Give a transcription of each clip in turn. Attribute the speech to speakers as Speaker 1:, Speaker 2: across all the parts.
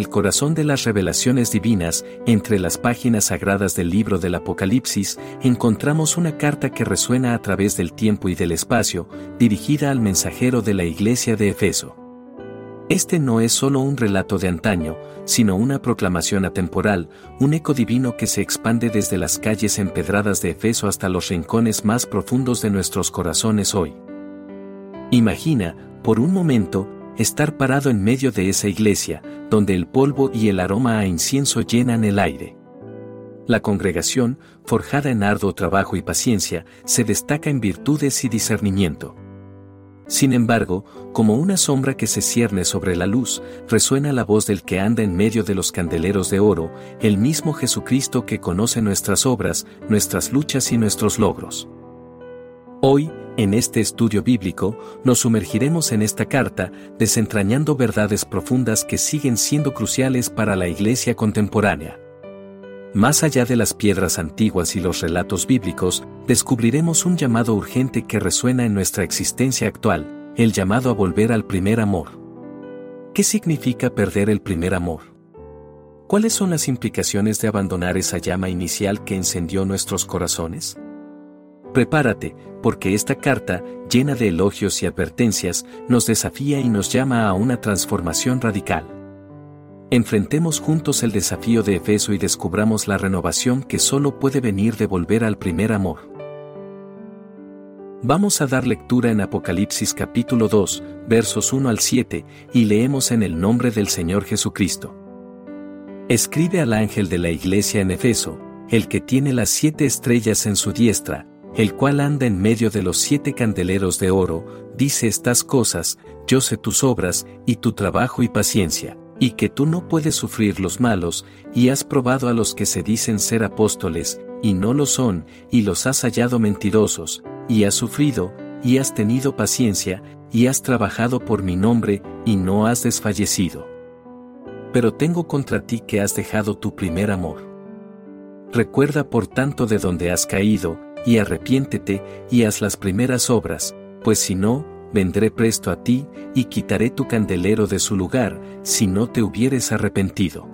Speaker 1: El corazón de las revelaciones divinas, entre las páginas sagradas del libro del Apocalipsis, encontramos una carta que resuena a través del tiempo y del espacio, dirigida al mensajero de la iglesia de Efeso. Este no es solo un relato de antaño, sino una proclamación atemporal, un eco divino que se expande desde las calles empedradas de Efeso hasta los rincones más profundos de nuestros corazones hoy. Imagina, por un momento, estar parado en medio de esa iglesia, donde el polvo y el aroma a incienso llenan el aire. La congregación, forjada en arduo trabajo y paciencia, se destaca en virtudes y discernimiento. Sin embargo, como una sombra que se cierne sobre la luz, resuena la voz del que anda en medio de los candeleros de oro, el mismo Jesucristo que conoce nuestras obras, nuestras luchas y nuestros logros. Hoy, en este estudio bíblico, nos sumergiremos en esta carta, desentrañando verdades profundas que siguen siendo cruciales para la Iglesia contemporánea. Más allá de las piedras antiguas y los relatos bíblicos, descubriremos un llamado urgente que resuena en nuestra existencia actual, el llamado a volver al primer amor. ¿Qué significa perder el primer amor? ¿Cuáles son las implicaciones de abandonar esa llama inicial que encendió nuestros corazones? Prepárate, porque esta carta, llena de elogios y advertencias, nos desafía y nos llama a una transformación radical. Enfrentemos juntos el desafío de Efeso y descubramos la renovación que solo puede venir de volver al primer amor. Vamos a dar lectura en Apocalipsis capítulo 2, versos 1 al 7, y leemos en el nombre del Señor Jesucristo. Escribe al ángel de la iglesia en Efeso, el que tiene las siete estrellas en su diestra, el cual anda en medio de los siete candeleros de oro, dice estas cosas, yo sé tus obras, y tu trabajo y paciencia, y que tú no puedes sufrir los malos, y has probado a los que se dicen ser apóstoles, y no lo son, y los has hallado mentirosos, y has sufrido, y has tenido paciencia, y has trabajado por mi nombre, y no has desfallecido. Pero tengo contra ti que has dejado tu primer amor. Recuerda por tanto de donde has caído, y arrepiéntete, y haz las primeras obras, pues si no, vendré presto a ti, y quitaré tu candelero de su lugar, si no te hubieres arrepentido.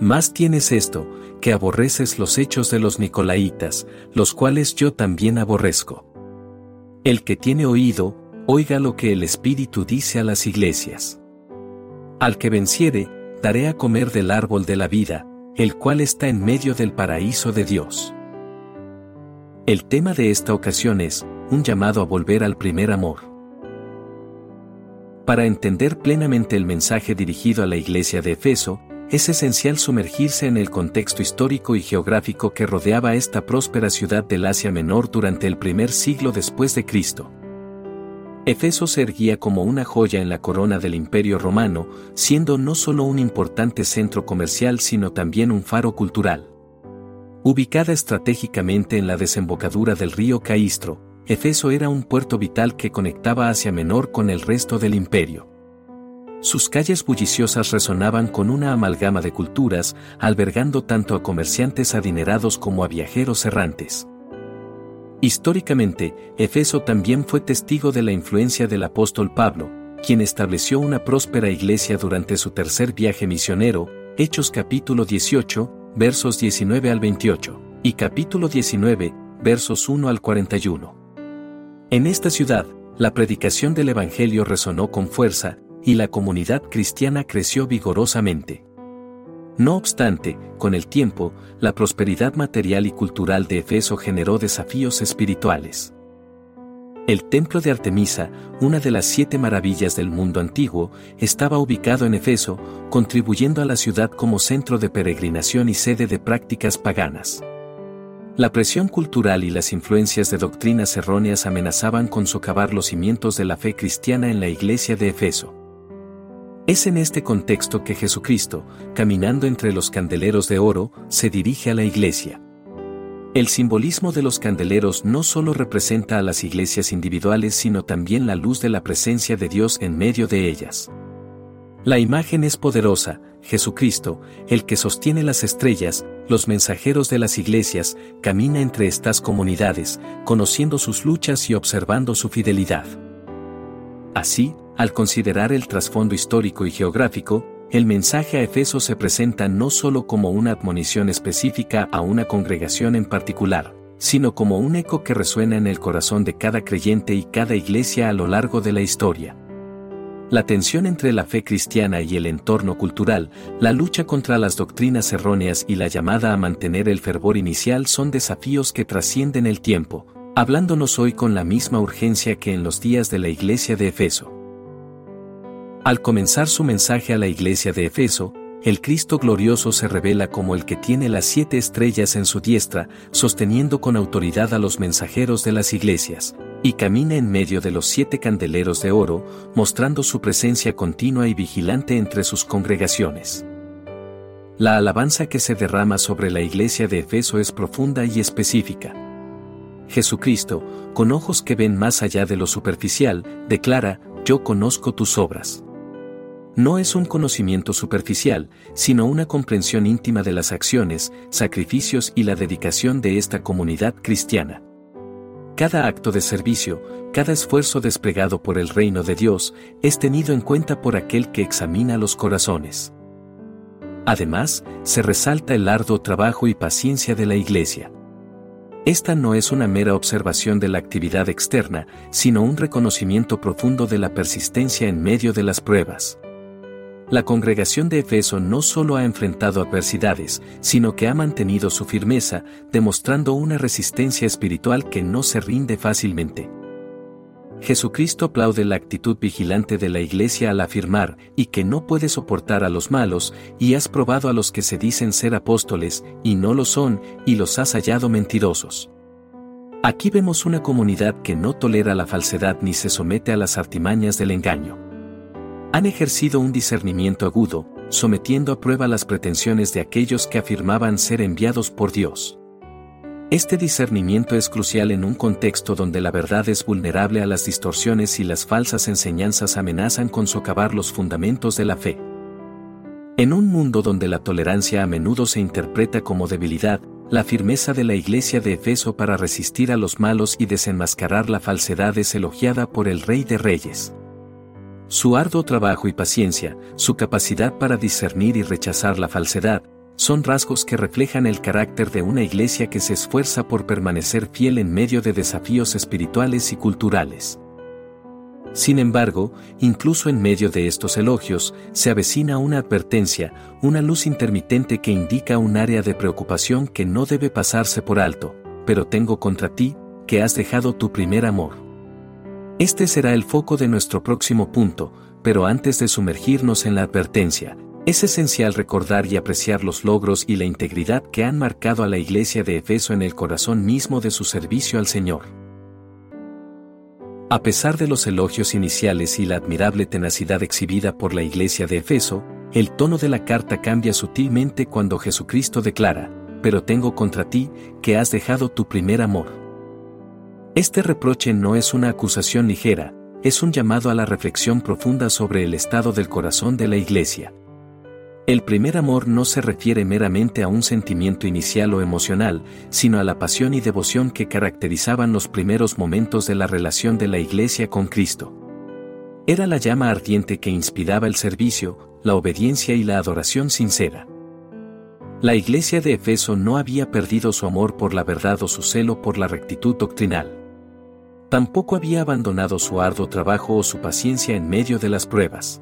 Speaker 1: Más tienes esto, que aborreces los hechos de los Nicolaitas, los cuales yo también aborrezco. El que tiene oído, oiga lo que el Espíritu dice a las iglesias. Al que venciere, daré a comer del árbol de la vida, el cual está en medio del paraíso de Dios. El tema de esta ocasión es, un llamado a volver al primer amor. Para entender plenamente el mensaje dirigido a la iglesia de Efeso, es esencial sumergirse en el contexto histórico y geográfico que rodeaba esta próspera ciudad del Asia Menor durante el primer siglo después de Cristo. Efeso se erguía como una joya en la corona del Imperio Romano, siendo no solo un importante centro comercial sino también un faro cultural Ubicada estratégicamente en la desembocadura del río Caistro, Efeso era un puerto vital que conectaba Asia Menor con el resto del imperio. Sus calles bulliciosas resonaban con una amalgama de culturas, albergando tanto a comerciantes adinerados como a viajeros errantes. Históricamente, Efeso también fue testigo de la influencia del apóstol Pablo, quien estableció una próspera iglesia durante su tercer viaje misionero, Hechos capítulo 18, versos 19 al 28, y capítulo 19, versos 1 al 41. En esta ciudad, la predicación del Evangelio resonó con fuerza, y la comunidad cristiana creció vigorosamente. No obstante, con el tiempo, la prosperidad material y cultural de Efeso generó desafíos espirituales. El templo de Artemisa, una de las siete maravillas del mundo antiguo, estaba ubicado en Efeso, contribuyendo a la ciudad como centro de peregrinación y sede de prácticas paganas. La presión cultural y las influencias de doctrinas erróneas amenazaban con socavar los cimientos de la fe cristiana en la iglesia de Efeso. Es en este contexto que Jesucristo, caminando entre los candeleros de oro, se dirige a la iglesia. El simbolismo de los candeleros no solo representa a las iglesias individuales sino también la luz de la presencia de Dios en medio de ellas. La imagen es poderosa, Jesucristo, el que sostiene las estrellas, los mensajeros de las iglesias, camina entre estas comunidades, conociendo sus luchas y observando su fidelidad. Así, al considerar el trasfondo histórico y geográfico, el mensaje a Efeso se presenta no solo como una admonición específica a una congregación en particular, sino como un eco que resuena en el corazón de cada creyente y cada iglesia a lo largo de la historia. La tensión entre la fe cristiana y el entorno cultural, la lucha contra las doctrinas erróneas y la llamada a mantener el fervor inicial son desafíos que trascienden el tiempo, hablándonos hoy con la misma urgencia que en los días de la iglesia de Efeso. Al comenzar su mensaje a la iglesia de Efeso, el Cristo glorioso se revela como el que tiene las siete estrellas en su diestra, sosteniendo con autoridad a los mensajeros de las iglesias, y camina en medio de los siete candeleros de oro, mostrando su presencia continua y vigilante entre sus congregaciones. La alabanza que se derrama sobre la iglesia de Efeso es profunda y específica. Jesucristo, con ojos que ven más allá de lo superficial, declara, Yo conozco tus obras no es un conocimiento superficial, sino una comprensión íntima de las acciones, sacrificios y la dedicación de esta comunidad cristiana. Cada acto de servicio, cada esfuerzo desplegado por el reino de Dios, es tenido en cuenta por aquel que examina los corazones. Además, se resalta el arduo trabajo y paciencia de la Iglesia. Esta no es una mera observación de la actividad externa, sino un reconocimiento profundo de la persistencia en medio de las pruebas. La congregación de Efeso no solo ha enfrentado adversidades, sino que ha mantenido su firmeza, demostrando una resistencia espiritual que no se rinde fácilmente. Jesucristo aplaude la actitud vigilante de la iglesia al afirmar, y que no puede soportar a los malos, y has probado a los que se dicen ser apóstoles, y no lo son, y los has hallado mentirosos. Aquí vemos una comunidad que no tolera la falsedad ni se somete a las artimañas del engaño han ejercido un discernimiento agudo, sometiendo a prueba las pretensiones de aquellos que afirmaban ser enviados por Dios. Este discernimiento es crucial en un contexto donde la verdad es vulnerable a las distorsiones y las falsas enseñanzas amenazan con socavar los fundamentos de la fe. En un mundo donde la tolerancia a menudo se interpreta como debilidad, la firmeza de la iglesia de Efeso para resistir a los malos y desenmascarar la falsedad es elogiada por el Rey de Reyes. Su arduo trabajo y paciencia, su capacidad para discernir y rechazar la falsedad, son rasgos que reflejan el carácter de una iglesia que se esfuerza por permanecer fiel en medio de desafíos espirituales y culturales. Sin embargo, incluso en medio de estos elogios, se avecina una advertencia, una luz intermitente que indica un área de preocupación que no debe pasarse por alto, pero tengo contra ti, que has dejado tu primer amor. Este será el foco de nuestro próximo punto, pero antes de sumergirnos en la advertencia, es esencial recordar y apreciar los logros y la integridad que han marcado a la iglesia de Efeso en el corazón mismo de su servicio al Señor. A pesar de los elogios iniciales y la admirable tenacidad exhibida por la iglesia de Efeso, el tono de la carta cambia sutilmente cuando Jesucristo declara, pero tengo contra ti, que has dejado tu primer amor. Este reproche no es una acusación ligera, es un llamado a la reflexión profunda sobre el estado del corazón de la Iglesia. El primer amor no se refiere meramente a un sentimiento inicial o emocional, sino a la pasión y devoción que caracterizaban los primeros momentos de la relación de la Iglesia con Cristo. Era la llama ardiente que inspiraba el servicio, la obediencia y la adoración sincera. La Iglesia de Efeso no había perdido su amor por la verdad o su celo por la rectitud doctrinal. Tampoco había abandonado su arduo trabajo o su paciencia en medio de las pruebas.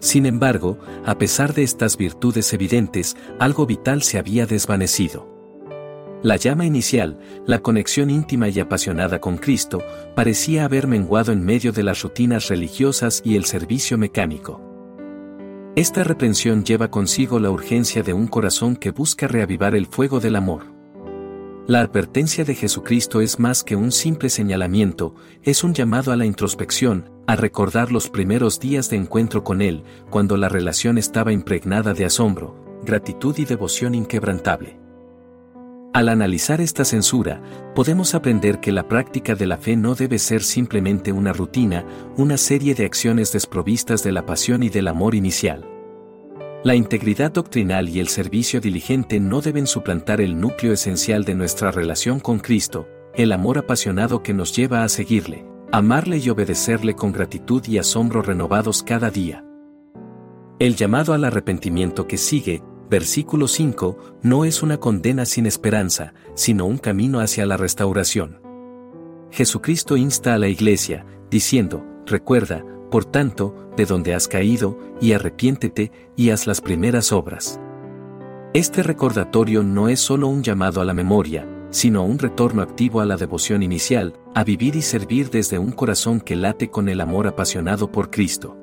Speaker 1: Sin embargo, a pesar de estas virtudes evidentes, algo vital se había desvanecido. La llama inicial, la conexión íntima y apasionada con Cristo, parecía haber menguado en medio de las rutinas religiosas y el servicio mecánico. Esta reprensión lleva consigo la urgencia de un corazón que busca reavivar el fuego del amor. La advertencia de Jesucristo es más que un simple señalamiento, es un llamado a la introspección, a recordar los primeros días de encuentro con Él, cuando la relación estaba impregnada de asombro, gratitud y devoción inquebrantable. Al analizar esta censura, podemos aprender que la práctica de la fe no debe ser simplemente una rutina, una serie de acciones desprovistas de la pasión y del amor inicial. La integridad doctrinal y el servicio diligente no deben suplantar el núcleo esencial de nuestra relación con Cristo, el amor apasionado que nos lleva a seguirle, amarle y obedecerle con gratitud y asombro renovados cada día. El llamado al arrepentimiento que sigue, versículo 5, no es una condena sin esperanza, sino un camino hacia la restauración. Jesucristo insta a la iglesia, diciendo, recuerda, por tanto, de donde has caído, y arrepiéntete, y haz las primeras obras. Este recordatorio no es solo un llamado a la memoria, sino un retorno activo a la devoción inicial, a vivir y servir desde un corazón que late con el amor apasionado por Cristo.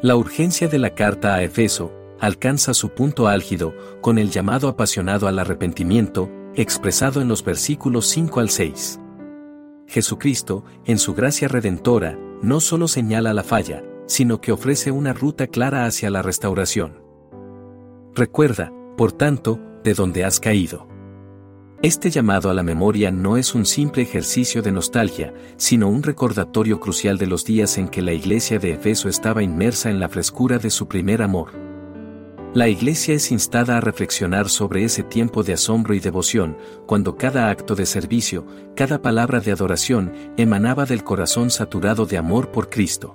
Speaker 1: La urgencia de la carta a Efeso alcanza su punto álgido con el llamado apasionado al arrepentimiento, expresado en los versículos 5 al 6. Jesucristo, en su gracia redentora, no solo señala la falla, sino que ofrece una ruta clara hacia la restauración. Recuerda, por tanto, de dónde has caído. Este llamado a la memoria no es un simple ejercicio de nostalgia, sino un recordatorio crucial de los días en que la iglesia de Efeso estaba inmersa en la frescura de su primer amor. La iglesia es instada a reflexionar sobre ese tiempo de asombro y devoción, cuando cada acto de servicio, cada palabra de adoración, emanaba del corazón saturado de amor por Cristo.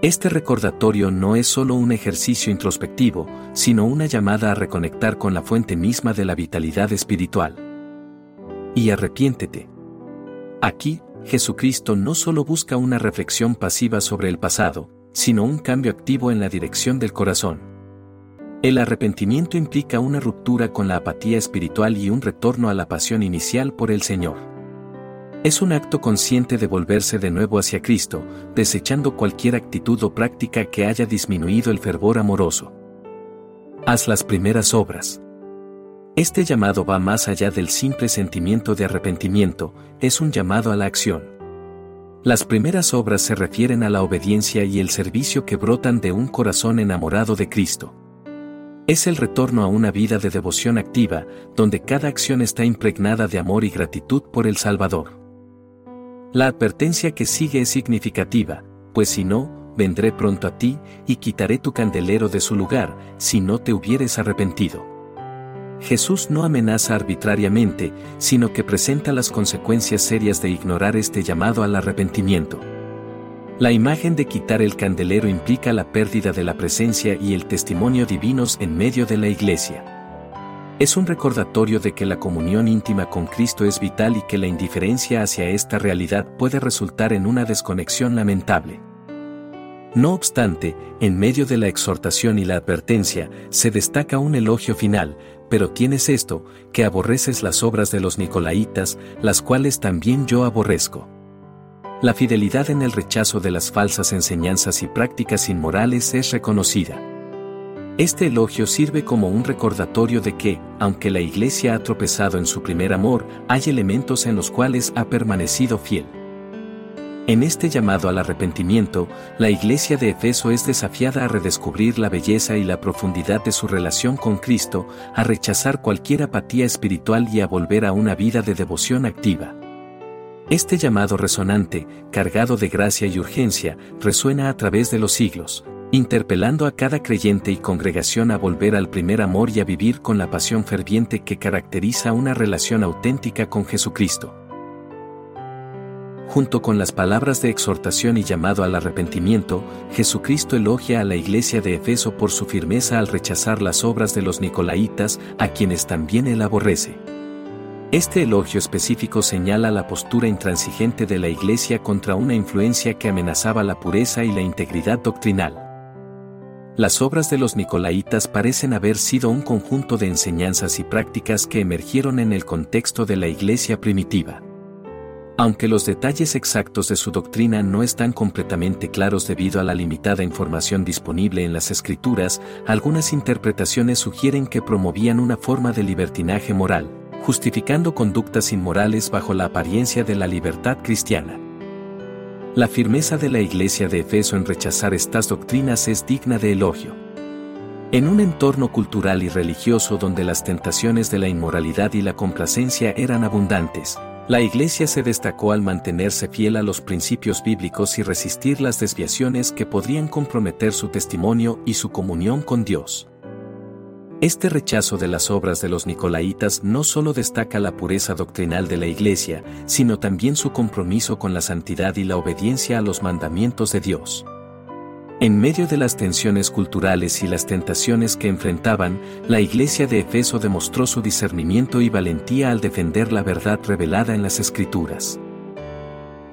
Speaker 1: Este recordatorio no es solo un ejercicio introspectivo, sino una llamada a reconectar con la fuente misma de la vitalidad espiritual. Y arrepiéntete. Aquí, Jesucristo no solo busca una reflexión pasiva sobre el pasado, sino un cambio activo en la dirección del corazón. El arrepentimiento implica una ruptura con la apatía espiritual y un retorno a la pasión inicial por el Señor. Es un acto consciente de volverse de nuevo hacia Cristo, desechando cualquier actitud o práctica que haya disminuido el fervor amoroso. Haz las primeras obras. Este llamado va más allá del simple sentimiento de arrepentimiento, es un llamado a la acción. Las primeras obras se refieren a la obediencia y el servicio que brotan de un corazón enamorado de Cristo. Es el retorno a una vida de devoción activa, donde cada acción está impregnada de amor y gratitud por el Salvador. La advertencia que sigue es significativa, pues si no, vendré pronto a ti, y quitaré tu candelero de su lugar, si no te hubieres arrepentido. Jesús no amenaza arbitrariamente, sino que presenta las consecuencias serias de ignorar este llamado al arrepentimiento. La imagen de quitar el candelero implica la pérdida de la presencia y el testimonio divinos en medio de la iglesia. Es un recordatorio de que la comunión íntima con Cristo es vital y que la indiferencia hacia esta realidad puede resultar en una desconexión lamentable. No obstante, en medio de la exhortación y la advertencia, se destaca un elogio final, pero tienes esto, que aborreces las obras de los Nicolaitas, las cuales también yo aborrezco. La fidelidad en el rechazo de las falsas enseñanzas y prácticas inmorales es reconocida. Este elogio sirve como un recordatorio de que, aunque la Iglesia ha tropezado en su primer amor, hay elementos en los cuales ha permanecido fiel. En este llamado al arrepentimiento, la iglesia de Efeso es desafiada a redescubrir la belleza y la profundidad de su relación con Cristo, a rechazar cualquier apatía espiritual y a volver a una vida de devoción activa. Este llamado resonante, cargado de gracia y urgencia, resuena a través de los siglos, interpelando a cada creyente y congregación a volver al primer amor y a vivir con la pasión ferviente que caracteriza una relación auténtica con Jesucristo junto con las palabras de exhortación y llamado al arrepentimiento, Jesucristo elogia a la iglesia de Efeso por su firmeza al rechazar las obras de los Nicolaitas, a quienes también él aborrece. Este elogio específico señala la postura intransigente de la iglesia contra una influencia que amenazaba la pureza y la integridad doctrinal. Las obras de los Nicolaitas parecen haber sido un conjunto de enseñanzas y prácticas que emergieron en el contexto de la iglesia primitiva. Aunque los detalles exactos de su doctrina no están completamente claros debido a la limitada información disponible en las escrituras, algunas interpretaciones sugieren que promovían una forma de libertinaje moral, justificando conductas inmorales bajo la apariencia de la libertad cristiana. La firmeza de la Iglesia de Efeso en rechazar estas doctrinas es digna de elogio. En un entorno cultural y religioso donde las tentaciones de la inmoralidad y la complacencia eran abundantes, la Iglesia se destacó al mantenerse fiel a los principios bíblicos y resistir las desviaciones que podrían comprometer su testimonio y su comunión con Dios. Este rechazo de las obras de los Nicolaitas no solo destaca la pureza doctrinal de la Iglesia, sino también su compromiso con la santidad y la obediencia a los mandamientos de Dios. En medio de las tensiones culturales y las tentaciones que enfrentaban, la iglesia de Efeso demostró su discernimiento y valentía al defender la verdad revelada en las Escrituras.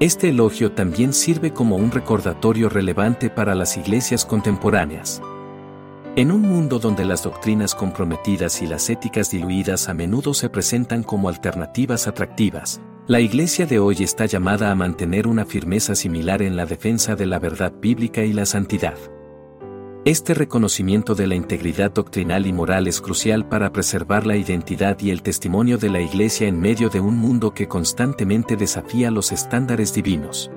Speaker 1: Este elogio también sirve como un recordatorio relevante para las iglesias contemporáneas. En un mundo donde las doctrinas comprometidas y las éticas diluidas a menudo se presentan como alternativas atractivas, la Iglesia de hoy está llamada a mantener una firmeza similar en la defensa de la verdad bíblica y la santidad. Este reconocimiento de la integridad doctrinal y moral es crucial para preservar la identidad y el testimonio de la Iglesia en medio de un mundo que constantemente desafía los estándares divinos.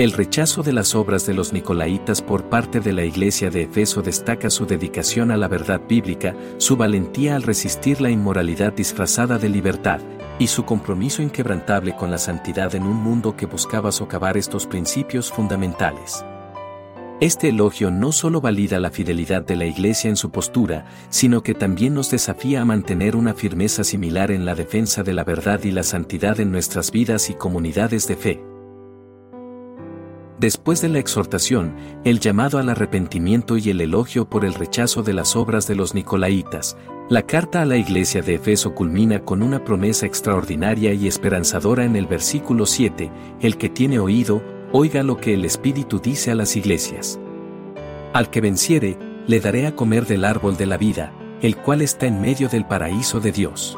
Speaker 1: El rechazo de las obras de los Nicolaitas por parte de la Iglesia de Efeso destaca su dedicación a la verdad bíblica, su valentía al resistir la inmoralidad disfrazada de libertad, y su compromiso inquebrantable con la santidad en un mundo que buscaba socavar estos principios fundamentales. Este elogio no solo valida la fidelidad de la Iglesia en su postura, sino que también nos desafía a mantener una firmeza similar en la defensa de la verdad y la santidad en nuestras vidas y comunidades de fe. Después de la exhortación, el llamado al arrepentimiento y el elogio por el rechazo de las obras de los Nicolaitas, la carta a la iglesia de Efeso culmina con una promesa extraordinaria y esperanzadora en el versículo 7, el que tiene oído, oiga lo que el Espíritu dice a las iglesias. Al que venciere, le daré a comer del árbol de la vida, el cual está en medio del paraíso de Dios.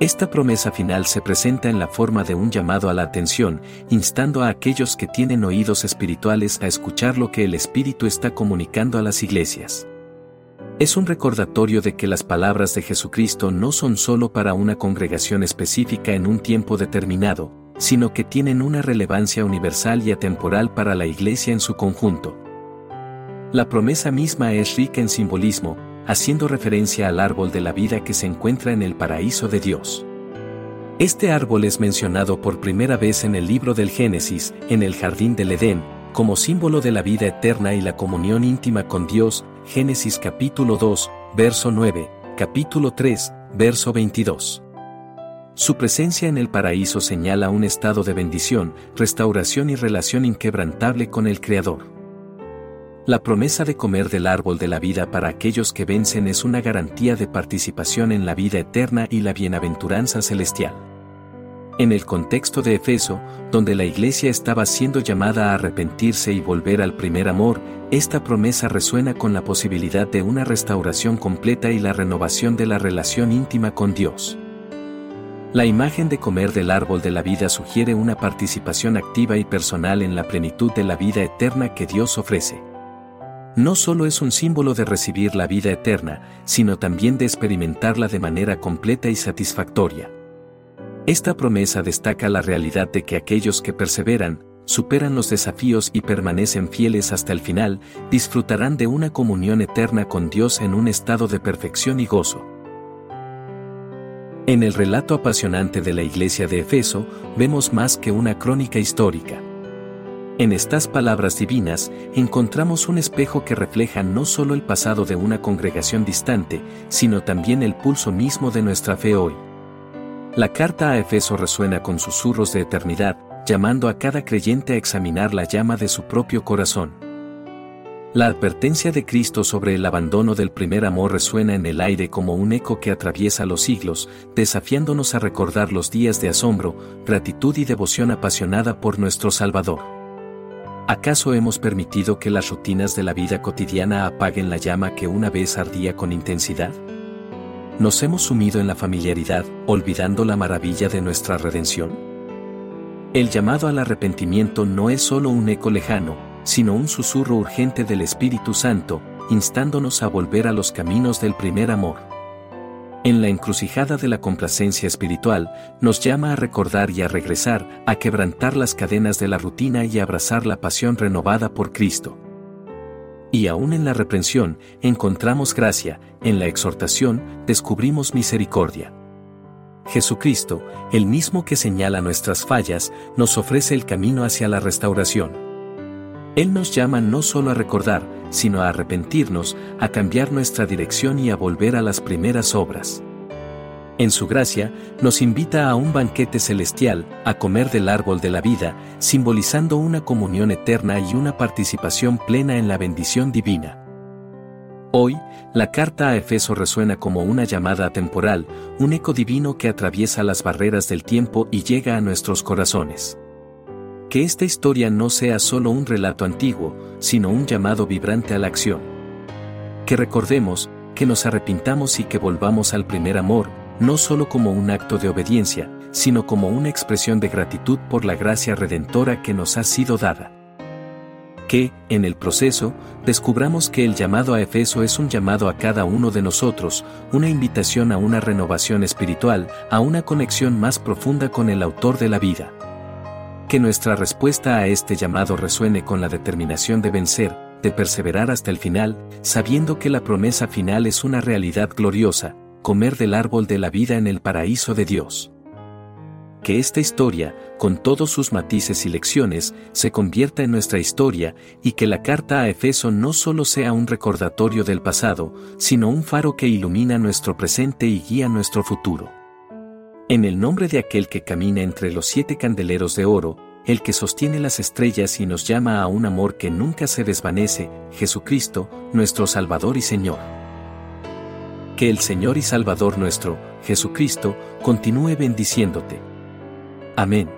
Speaker 1: Esta promesa final se presenta en la forma de un llamado a la atención, instando a aquellos que tienen oídos espirituales a escuchar lo que el Espíritu está comunicando a las iglesias. Es un recordatorio de que las palabras de Jesucristo no son solo para una congregación específica en un tiempo determinado, sino que tienen una relevancia universal y atemporal para la iglesia en su conjunto. La promesa misma es rica en simbolismo, haciendo referencia al árbol de la vida que se encuentra en el paraíso de Dios. Este árbol es mencionado por primera vez en el libro del Génesis, en el jardín del Edén, como símbolo de la vida eterna y la comunión íntima con Dios, Génesis capítulo 2, verso 9, capítulo 3, verso 22. Su presencia en el paraíso señala un estado de bendición, restauración y relación inquebrantable con el Creador. La promesa de comer del árbol de la vida para aquellos que vencen es una garantía de participación en la vida eterna y la bienaventuranza celestial. En el contexto de Efeso, donde la iglesia estaba siendo llamada a arrepentirse y volver al primer amor, esta promesa resuena con la posibilidad de una restauración completa y la renovación de la relación íntima con Dios. La imagen de comer del árbol de la vida sugiere una participación activa y personal en la plenitud de la vida eterna que Dios ofrece no solo es un símbolo de recibir la vida eterna, sino también de experimentarla de manera completa y satisfactoria. Esta promesa destaca la realidad de que aquellos que perseveran, superan los desafíos y permanecen fieles hasta el final, disfrutarán de una comunión eterna con Dios en un estado de perfección y gozo. En el relato apasionante de la iglesia de Efeso, vemos más que una crónica histórica. En estas palabras divinas encontramos un espejo que refleja no solo el pasado de una congregación distante, sino también el pulso mismo de nuestra fe hoy. La carta a Efeso resuena con susurros de eternidad, llamando a cada creyente a examinar la llama de su propio corazón. La advertencia de Cristo sobre el abandono del primer amor resuena en el aire como un eco que atraviesa los siglos, desafiándonos a recordar los días de asombro, gratitud y devoción apasionada por nuestro Salvador. ¿Acaso hemos permitido que las rutinas de la vida cotidiana apaguen la llama que una vez ardía con intensidad? ¿Nos hemos sumido en la familiaridad, olvidando la maravilla de nuestra redención? El llamado al arrepentimiento no es solo un eco lejano, sino un susurro urgente del Espíritu Santo, instándonos a volver a los caminos del primer amor. En la encrucijada de la complacencia espiritual, nos llama a recordar y a regresar, a quebrantar las cadenas de la rutina y a abrazar la pasión renovada por Cristo. Y aún en la reprensión, encontramos gracia, en la exhortación, descubrimos misericordia. Jesucristo, el mismo que señala nuestras fallas, nos ofrece el camino hacia la restauración. Él nos llama no solo a recordar, sino a arrepentirnos, a cambiar nuestra dirección y a volver a las primeras obras. En su gracia, nos invita a un banquete celestial, a comer del árbol de la vida, simbolizando una comunión eterna y una participación plena en la bendición divina. Hoy, la carta a Efeso resuena como una llamada temporal, un eco divino que atraviesa las barreras del tiempo y llega a nuestros corazones. Que esta historia no sea solo un relato antiguo, sino un llamado vibrante a la acción. Que recordemos, que nos arrepintamos y que volvamos al primer amor, no solo como un acto de obediencia, sino como una expresión de gratitud por la gracia redentora que nos ha sido dada que, en el proceso, descubramos que el llamado a Efeso es un llamado a cada uno de nosotros, una invitación a una renovación espiritual, a una conexión más profunda con el autor de la vida. Que nuestra respuesta a este llamado resuene con la determinación de vencer, de perseverar hasta el final, sabiendo que la promesa final es una realidad gloriosa, comer del árbol de la vida en el paraíso de Dios que esta historia, con todos sus matices y lecciones, se convierta en nuestra historia y que la carta a Efeso no solo sea un recordatorio del pasado, sino un faro que ilumina nuestro presente y guía nuestro futuro. En el nombre de aquel que camina entre los siete candeleros de oro, el que sostiene las estrellas y nos llama a un amor que nunca se desvanece, Jesucristo, nuestro Salvador y Señor. Que el Señor y Salvador nuestro, Jesucristo, continúe bendiciéndote Amén.